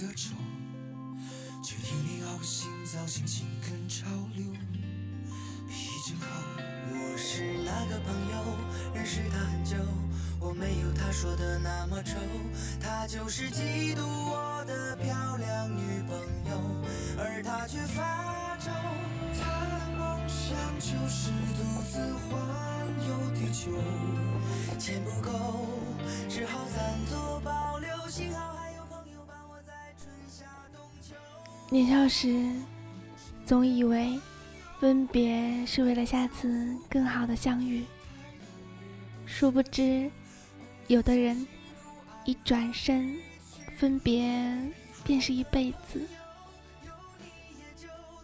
他长得丑，却天天熬心脏，心情跟潮流。脾气真好，我是那个朋友，认识他很久，我没有他说的那么丑，他就是嫉妒我的漂亮女朋友，而他却发愁。他的梦想就是独自环游地球。钱不够，只好暂作保年少时，总以为分别是为了下次更好的相遇，殊不知，有的人一转身，分别便是一辈子。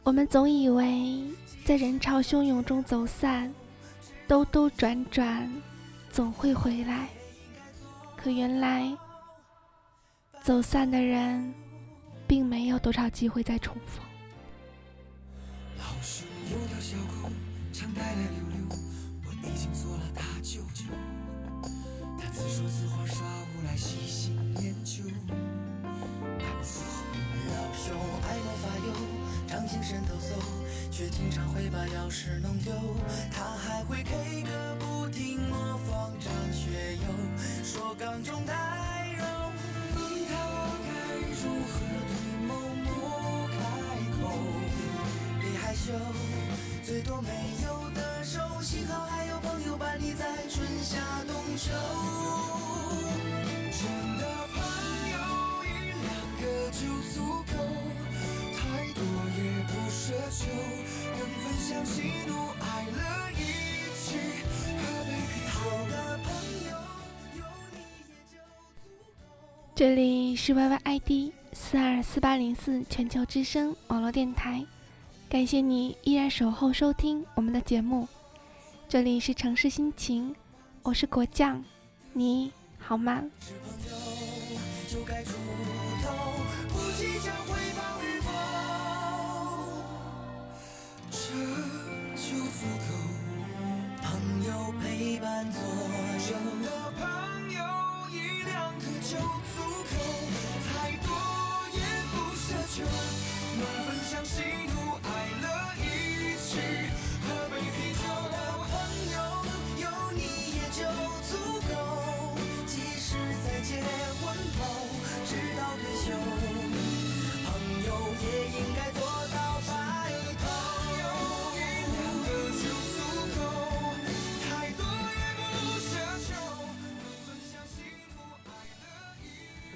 我们总以为在人潮汹涌中走散，兜兜转转。总会回来，可原来走散的人，并没有多少机会再重逢。老树有条小狗，常带来溜溜，我已经做了它舅舅。它自说自话耍无赖，细心研究。难伺候，老熊爱魔法油，常精神抖擞，却经常会把钥匙弄丢。它还会 K 歌不停模仿张学友，说缸中带羞，最多没有的手，幸好还有朋友伴你在春夏冬秋。真的朋友一两个就足够，太多也不奢求，能分享喜怒哀乐一起喝杯啤好。的朋友有你也就足够。这里是 YYID 四二四八零四全球之声网络电台，感谢你依然守候收听我们的节目。这里是城市心情，我是果酱，你好吗？朋友就该出头，不计较回报与否。这就足够。朋友陪伴左右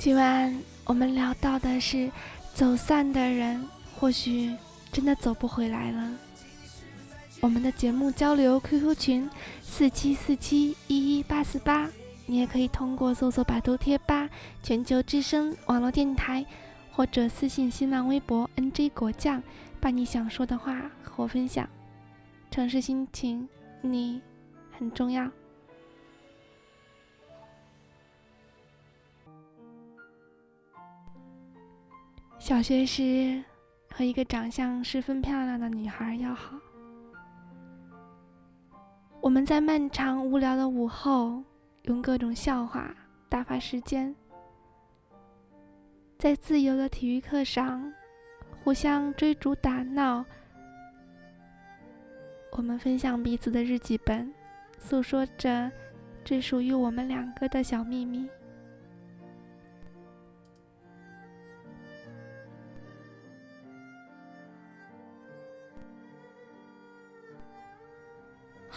今晚我们聊到的是，走散的人或许真的走不回来了。我们的节目交流 QQ 群四七四七一一八四八，你也可以通过搜索百度贴吧“全球之声网络电台”，或者私信新浪微博 “nj 果酱”，把你想说的话和我分享。城市心情，你很重要。小学时，和一个长相十分漂亮的女孩要好。我们在漫长无聊的午后，用各种笑话打发时间。在自由的体育课上，互相追逐打闹。我们分享彼此的日记本，诉说着只属于我们两个的小秘密。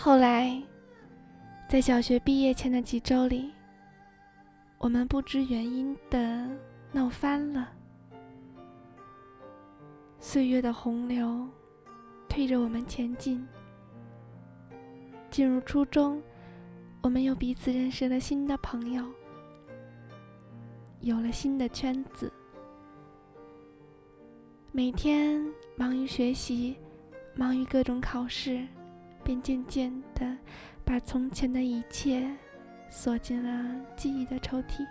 后来，在小学毕业前的几周里，我们不知原因的闹翻了。岁月的洪流推着我们前进。进入初中，我们又彼此认识了新的朋友，有了新的圈子。每天忙于学习，忙于各种考试。便渐渐地把从前的一切锁进了记忆的抽屉。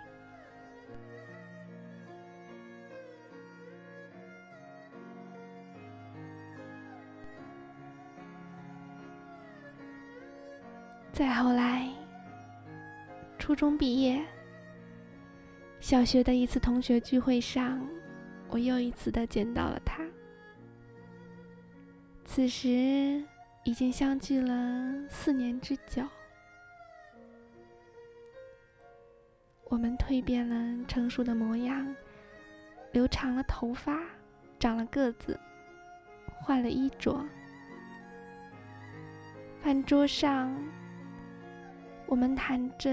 再后来，初中毕业，小学的一次同学聚会上，我又一次的见到了他。此时已经相距了四年之久，我们蜕变了成熟的模样，留长了头发，长了个子，换了衣着。饭桌上，我们谈着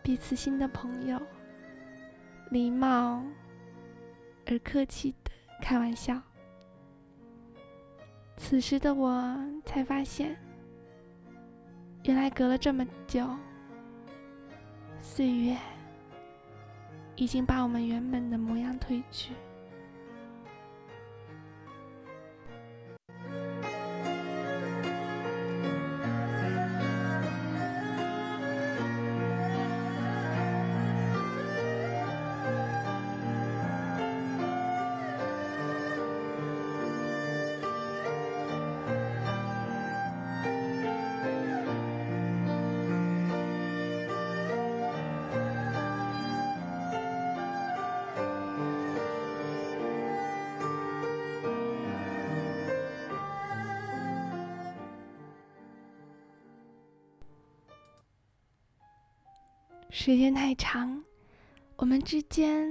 彼此新的朋友，礼貌而客气的开玩笑。此时的我才发现，原来隔了这么久，岁月已经把我们原本的模样褪去。时间太长，我们之间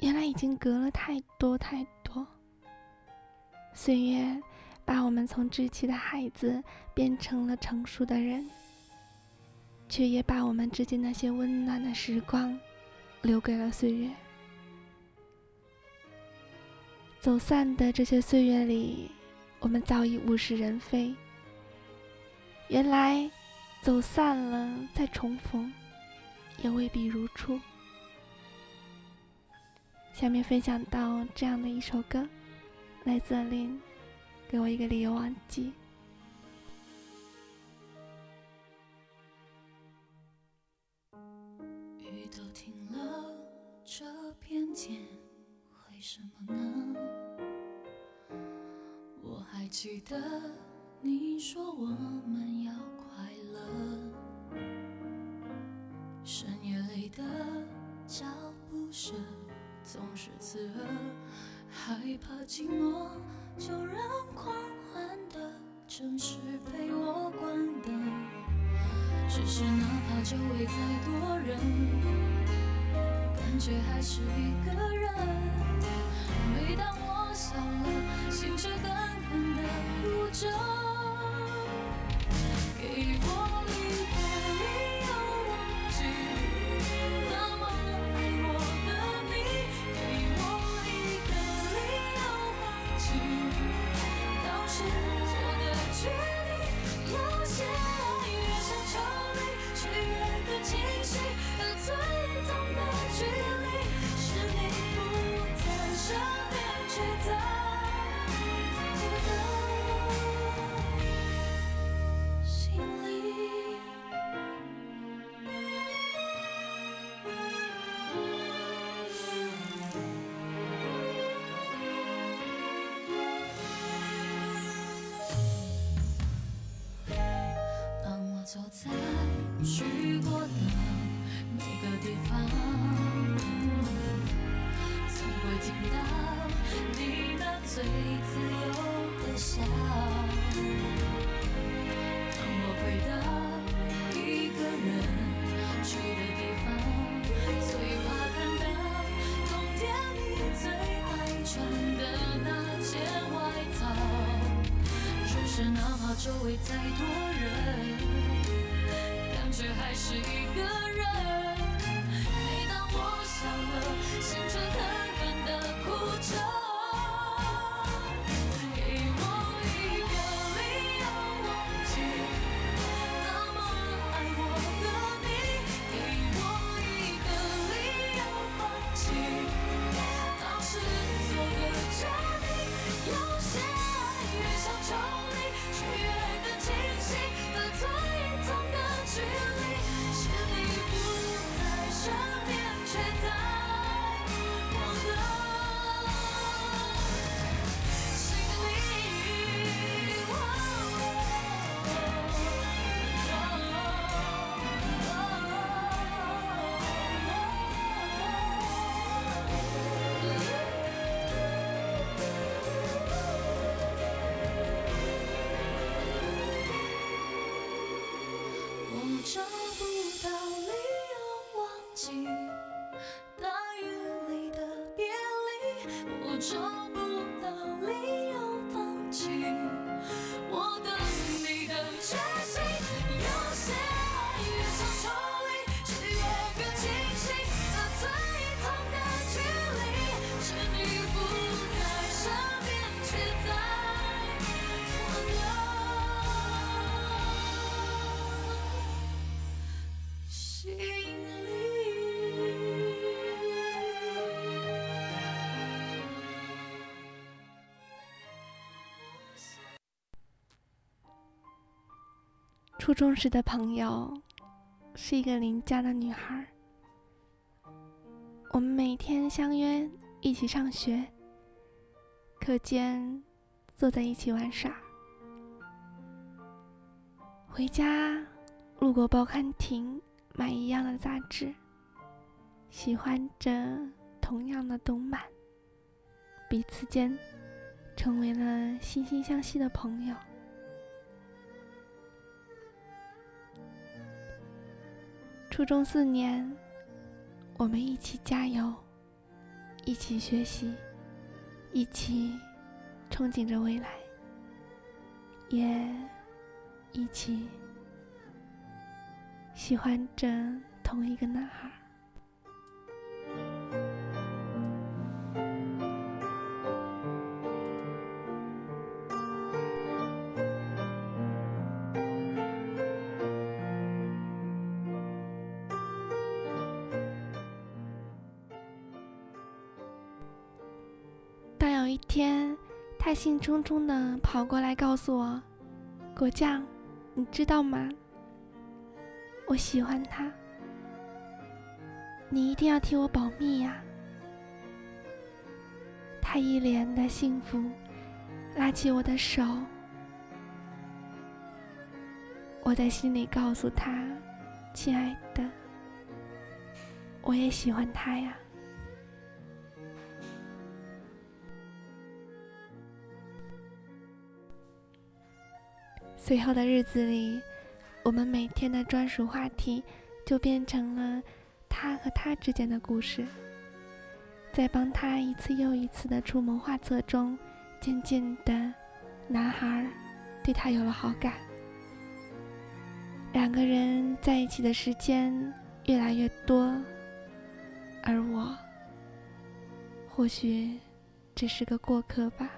原来已经隔了太多太多。岁月把我们从稚气的孩子变成了成熟的人，却也把我们之间那些温暖的时光留给了岁月。走散的这些岁月里，我们早已物是人非。原来，走散了再重逢。也未必如初。下面分享到这样的一首歌，来自林，给我一个理由忘记。雨都停了，这片天为什么呢？我还记得你说我们要快乐。深夜里的脚步声总是刺耳，害怕寂寞，就让狂欢的城市陪我关灯。只是哪怕周围再多人，感觉还是一个人。每当我笑了，心却狠狠地哭着。给我。周围再多人。感觉还是一个人。初中时的朋友是一个邻家的女孩，我们每天相约一起上学，课间坐在一起玩耍，回家路过报刊亭买一样的杂志，喜欢着同样的动漫，彼此间成为了惺惺相惜的朋友。初中四年，我们一起加油，一起学习，一起憧憬着未来，也一起喜欢着同一个男孩。兴冲冲地跑过来告诉我：“果酱，你知道吗？我喜欢他，你一定要替我保密呀！”他一脸的幸福，拉起我的手。我在心里告诉他：“亲爱的，我也喜欢他呀。”最后的日子里，我们每天的专属话题就变成了他和他之间的故事。在帮他一次又一次的出谋划策中，渐渐的，男孩对他有了好感。两个人在一起的时间越来越多，而我或许只是个过客吧。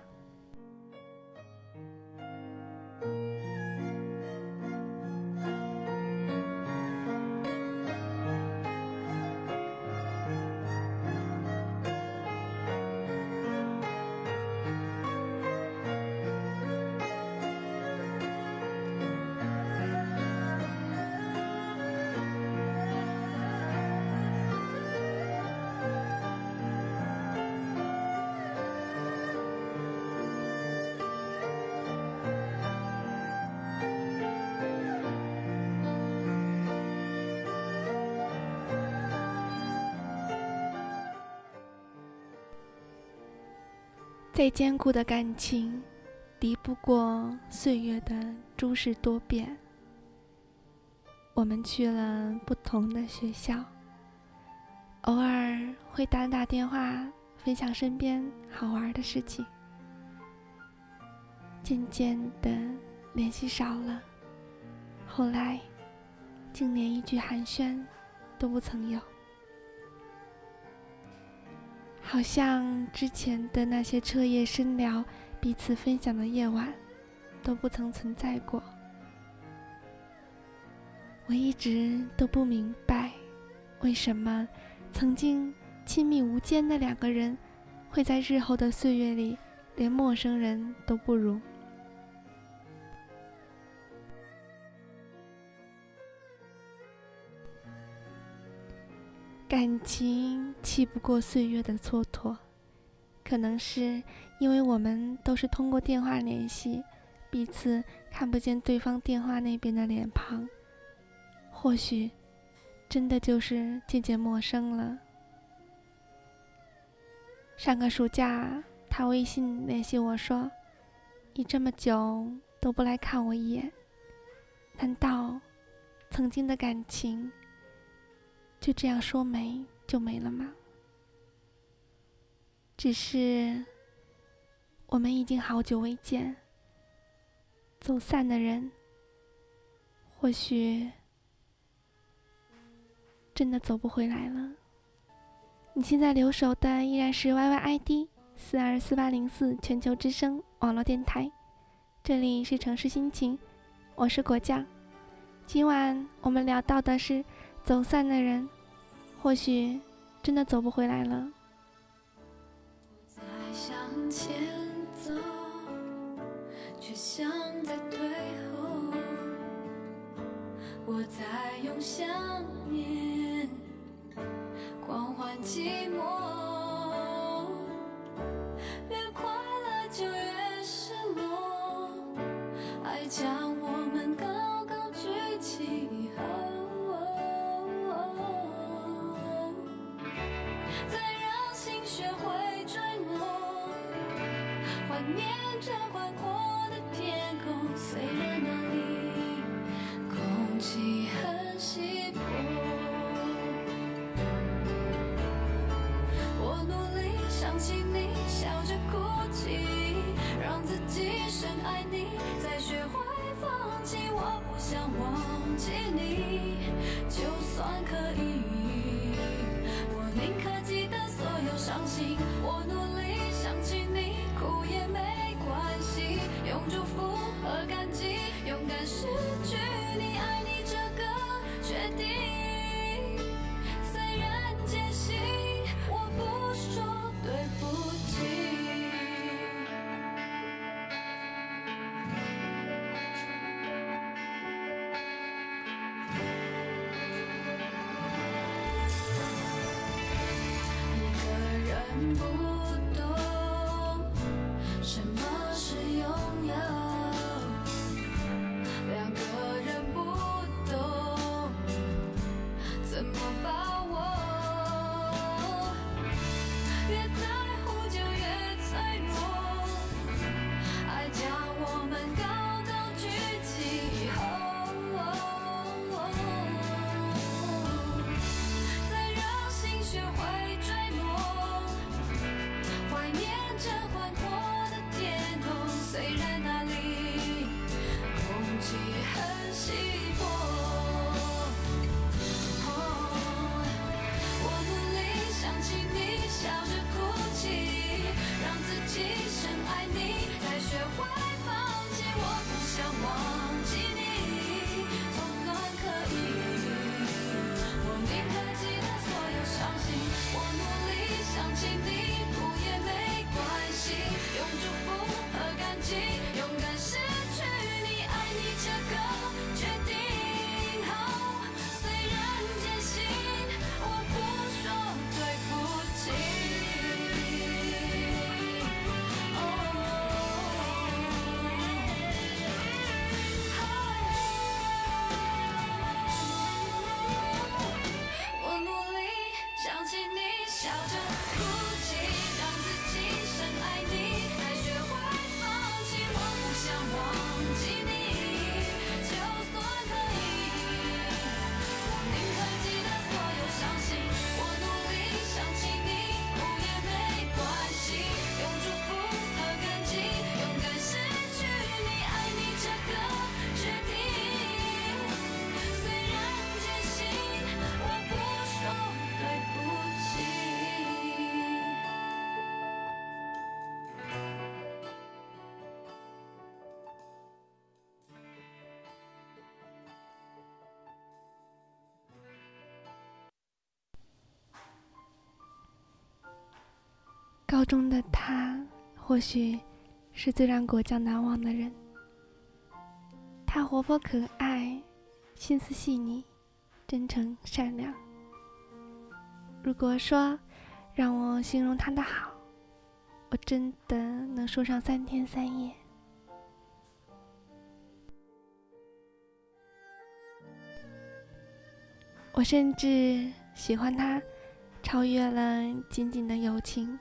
再坚固的感情，敌不过岁月的诸事多变。我们去了不同的学校，偶尔会打打电话，分享身边好玩的事情。渐渐的，联系少了，后来竟连一句寒暄都不曾有。好像之前的那些彻夜深聊、彼此分享的夜晚，都不曾存在过。我一直都不明白，为什么曾经亲密无间的两个人，会在日后的岁月里，连陌生人都不如。感情气不过岁月的蹉跎，可能是因为我们都是通过电话联系，彼此看不见对方电话那边的脸庞，或许真的就是渐渐陌生了。上个暑假，他微信联系我说：“你这么久都不来看我一眼，难道曾经的感情？”就这样说没就没了吗？只是我们已经好久未见，走散的人，或许真的走不回来了。你现在留守的依然是 YYID 四二四八零四全球之声网络电台，这里是城市心情，我是果酱。今晚我们聊到的是走散的人，或许真的走不回来了。在向前走，却像在退后。我在用想念狂欢寂寞，越快乐就越失落，爱将学会坠落，怀念着宽阔的天空，虽然那里空气很稀薄。我努力想起你，笑着哭泣，让自己深爱你，再学会放弃。我不想忘记你，高中的他，或许是最让果酱难忘的人。他活泼可爱，心思细腻，真诚善良。如果说让我形容他的好，我真的能说上三天三夜。我甚至喜欢他，超越了仅仅的友情。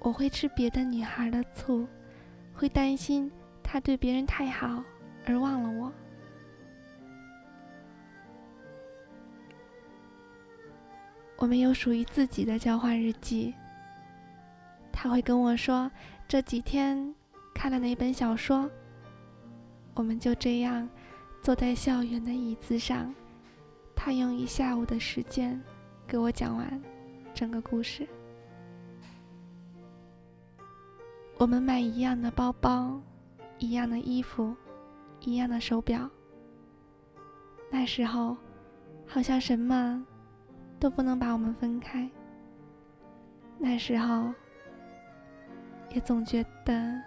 我会吃别的女孩的醋，会担心她对别人太好而忘了我。我们有属于自己的交换日记。他会跟我说这几天看了哪本小说。我们就这样坐在校园的椅子上，他用一下午的时间给我讲完整个故事。我们买一样的包包，一样的衣服，一样的手表。那时候，好像什么都不能把我们分开。那时候，也总觉得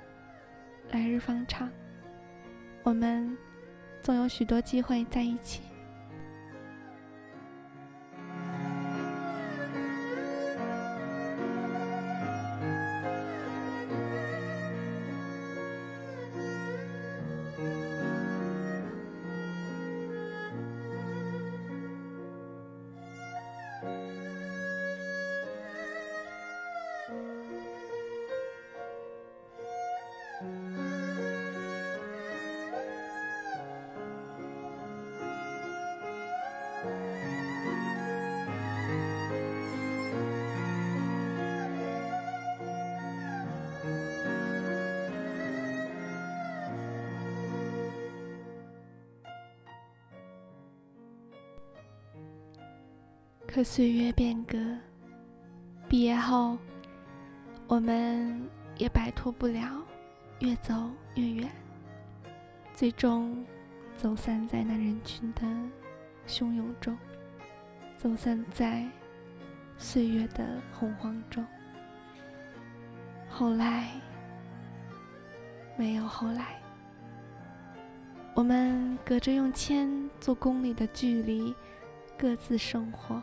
来日方长。我们总有许多机会在一起。可岁月变革，毕业后，我们也摆脱不了越走越远，最终走散在那人群的汹涌中，走散在岁月的洪荒中。后来，没有后来，我们隔着用千做公里的距离，各自生活。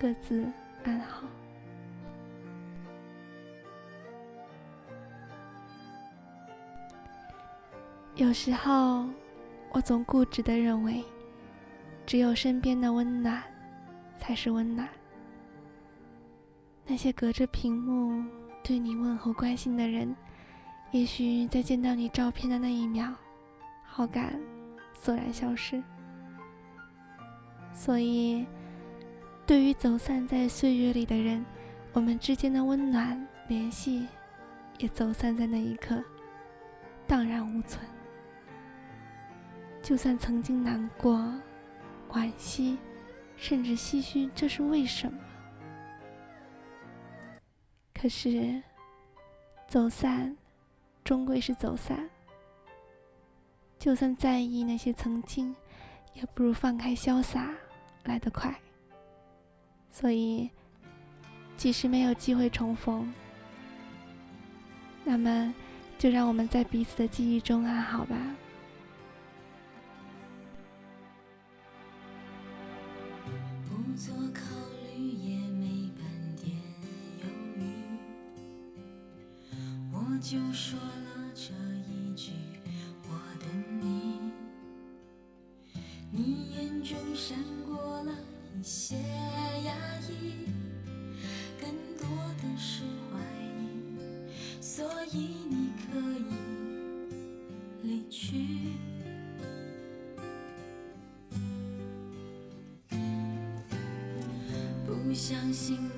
各自安好。有时候，我总固执的认为，只有身边的温暖，才是温暖。那些隔着屏幕对你问候关心的人，也许在见到你照片的那一秒，好感索然消失。所以。对于走散在岁月里的人，我们之间的温暖联系，也走散在那一刻，荡然无存。就算曾经难过、惋惜，甚至唏嘘，这是为什么？可是，走散，终归是走散。就算在意那些曾经，也不如放开潇洒来得快。所以，即使没有机会重逢，那么就让我们在彼此的记忆中安好吧。不做考虑，也没半点犹豫，我就说了这一句：我等你。你眼中闪过了一些。不相信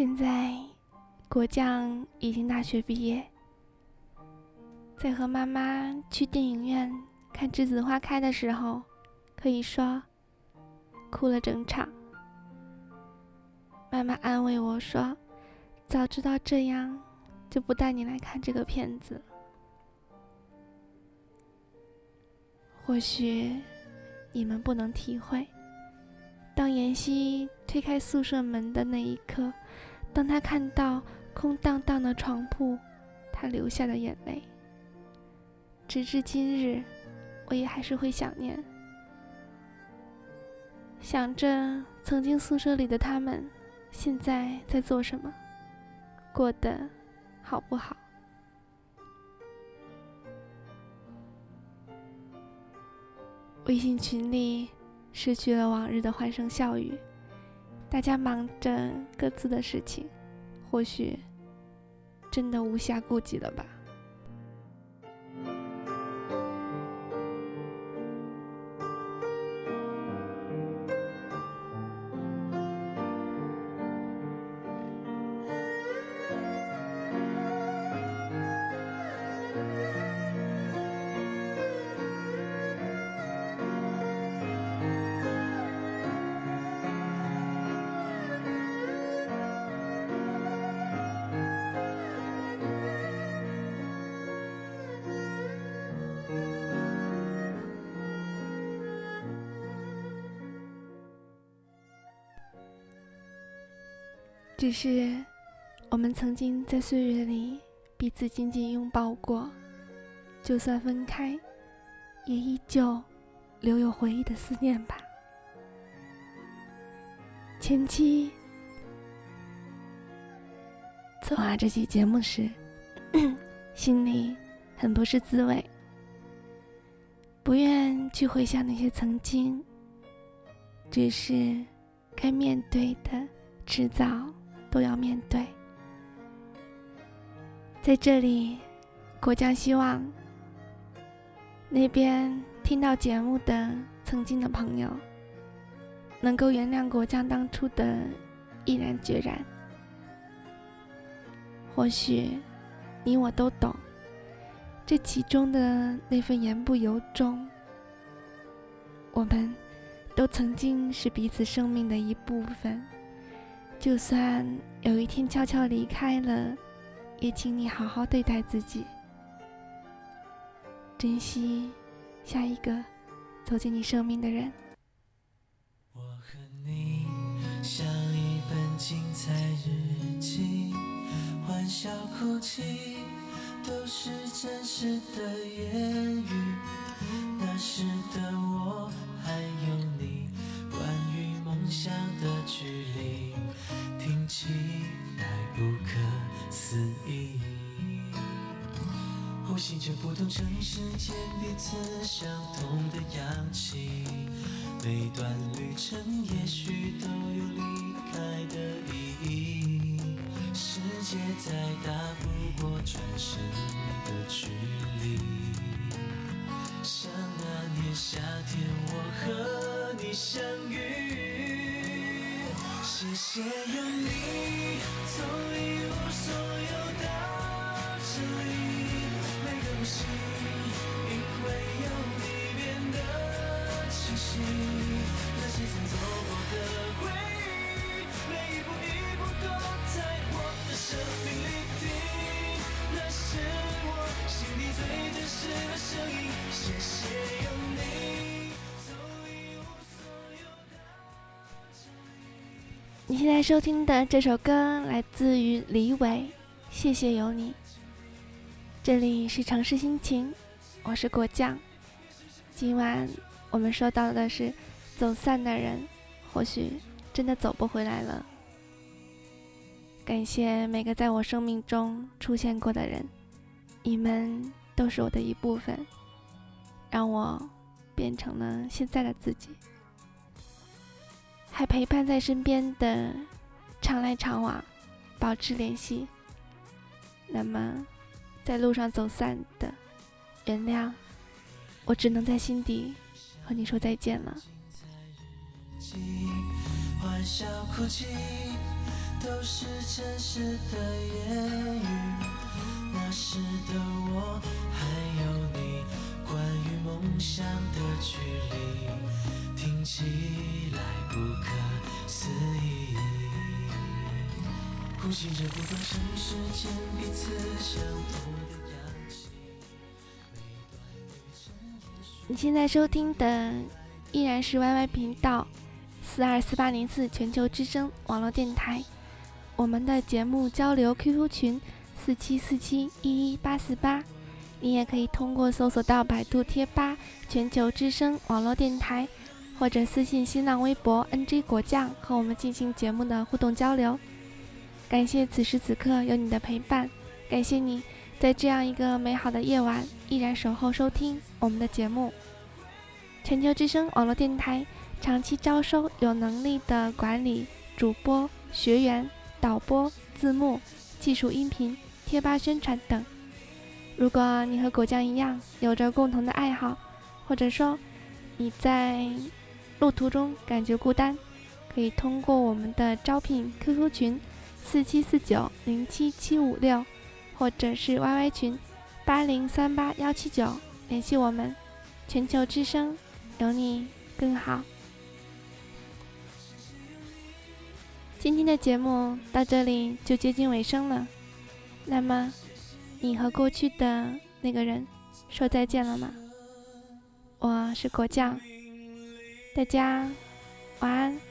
现在，果酱已经大学毕业，在和妈妈去电影院看《栀子花开》的时候，可以说哭了整场。妈妈安慰我说：“早知道这样，就不带你来看这个片子。”或许你们不能体会，当妍希推开宿舍门的那一刻，当他看到空荡荡的床铺，他流下的眼泪。直至今日，我也还是会想念，想着曾经宿舍里的他们。现在在做什么？过得好不好？微信群里失去了往日的欢声笑语，大家忙着各自的事情，或许真的无暇顾及了吧。只是，我们曾经在岁月里彼此紧紧拥抱过，就算分开，也依旧留有回忆的思念吧。前期策划这期节目时，心里很不是滋味，不愿去回想那些曾经，只是该面对的，迟早。都要面对。在这里，果酱希望那边听到节目的曾经的朋友，能够原谅果酱当初的毅然决然。或许你我都懂，这其中的那份言不由衷。我们都曾经是彼此生命的一部分。就算有一天悄悄离开了，也请你好好对待自己，珍惜下一个走进你生命的人。我和你像一本精彩日记，欢笑哭泣都是真实的言语。那时的我还有你，关于梦想的距离。听起来不可思议，呼吸着不同城市间彼此相同的氧气，每段旅程也许都有离开的意义。世界再大不过转身的距离，像那年夏天我和你相遇。谢谢有你，从一无所有到这里，每个呼吸，因为有你变得清晰。你现在收听的这首歌来自于李伟，《谢谢有你》。这里是城市心情，我是果酱。今晚我们说到的是走散的人，或许真的走不回来了。感谢每个在我生命中出现过的人，你们都是我的一部分，让我变成了现在的自己。还陪伴在身边的，常来常往，保持联系。那么，在路上走散的，原谅，我只能在心底和你说再见了。都是城市的言语。那时的我还有你，关于梦想的距离，起来不可思议。呼吸着不断尘世间彼此相同的氧气。你现在收听的依然是 YY 频道四二四八零四全球之声网络电台，我们的节目交流 QQ 群四七四七一一八四八，你也可以通过搜索到百度贴吧全球之声网络电台，或者私信新浪微博 NG 果酱和我们进行节目的互动交流。感谢此时此刻有你的陪伴，感谢你在这样一个美好的夜晚依然守候收听我们的节目。全球之声网络电台长期招收有能力的管理主播、学员、导播、字幕、技术音频、贴吧宣传等。如果你和果酱一样有着共同的爱好，或者说你在路途中感觉孤单，可以通过我们的招聘 QQ 群四七四九零七七五六，或者是 YY 群八零三八幺七九联系我们。全球之声，有你更好。今天的节目到这里就接近尾声了，那么你和过去的那个人说再见了吗？我是果酱，大家晚安。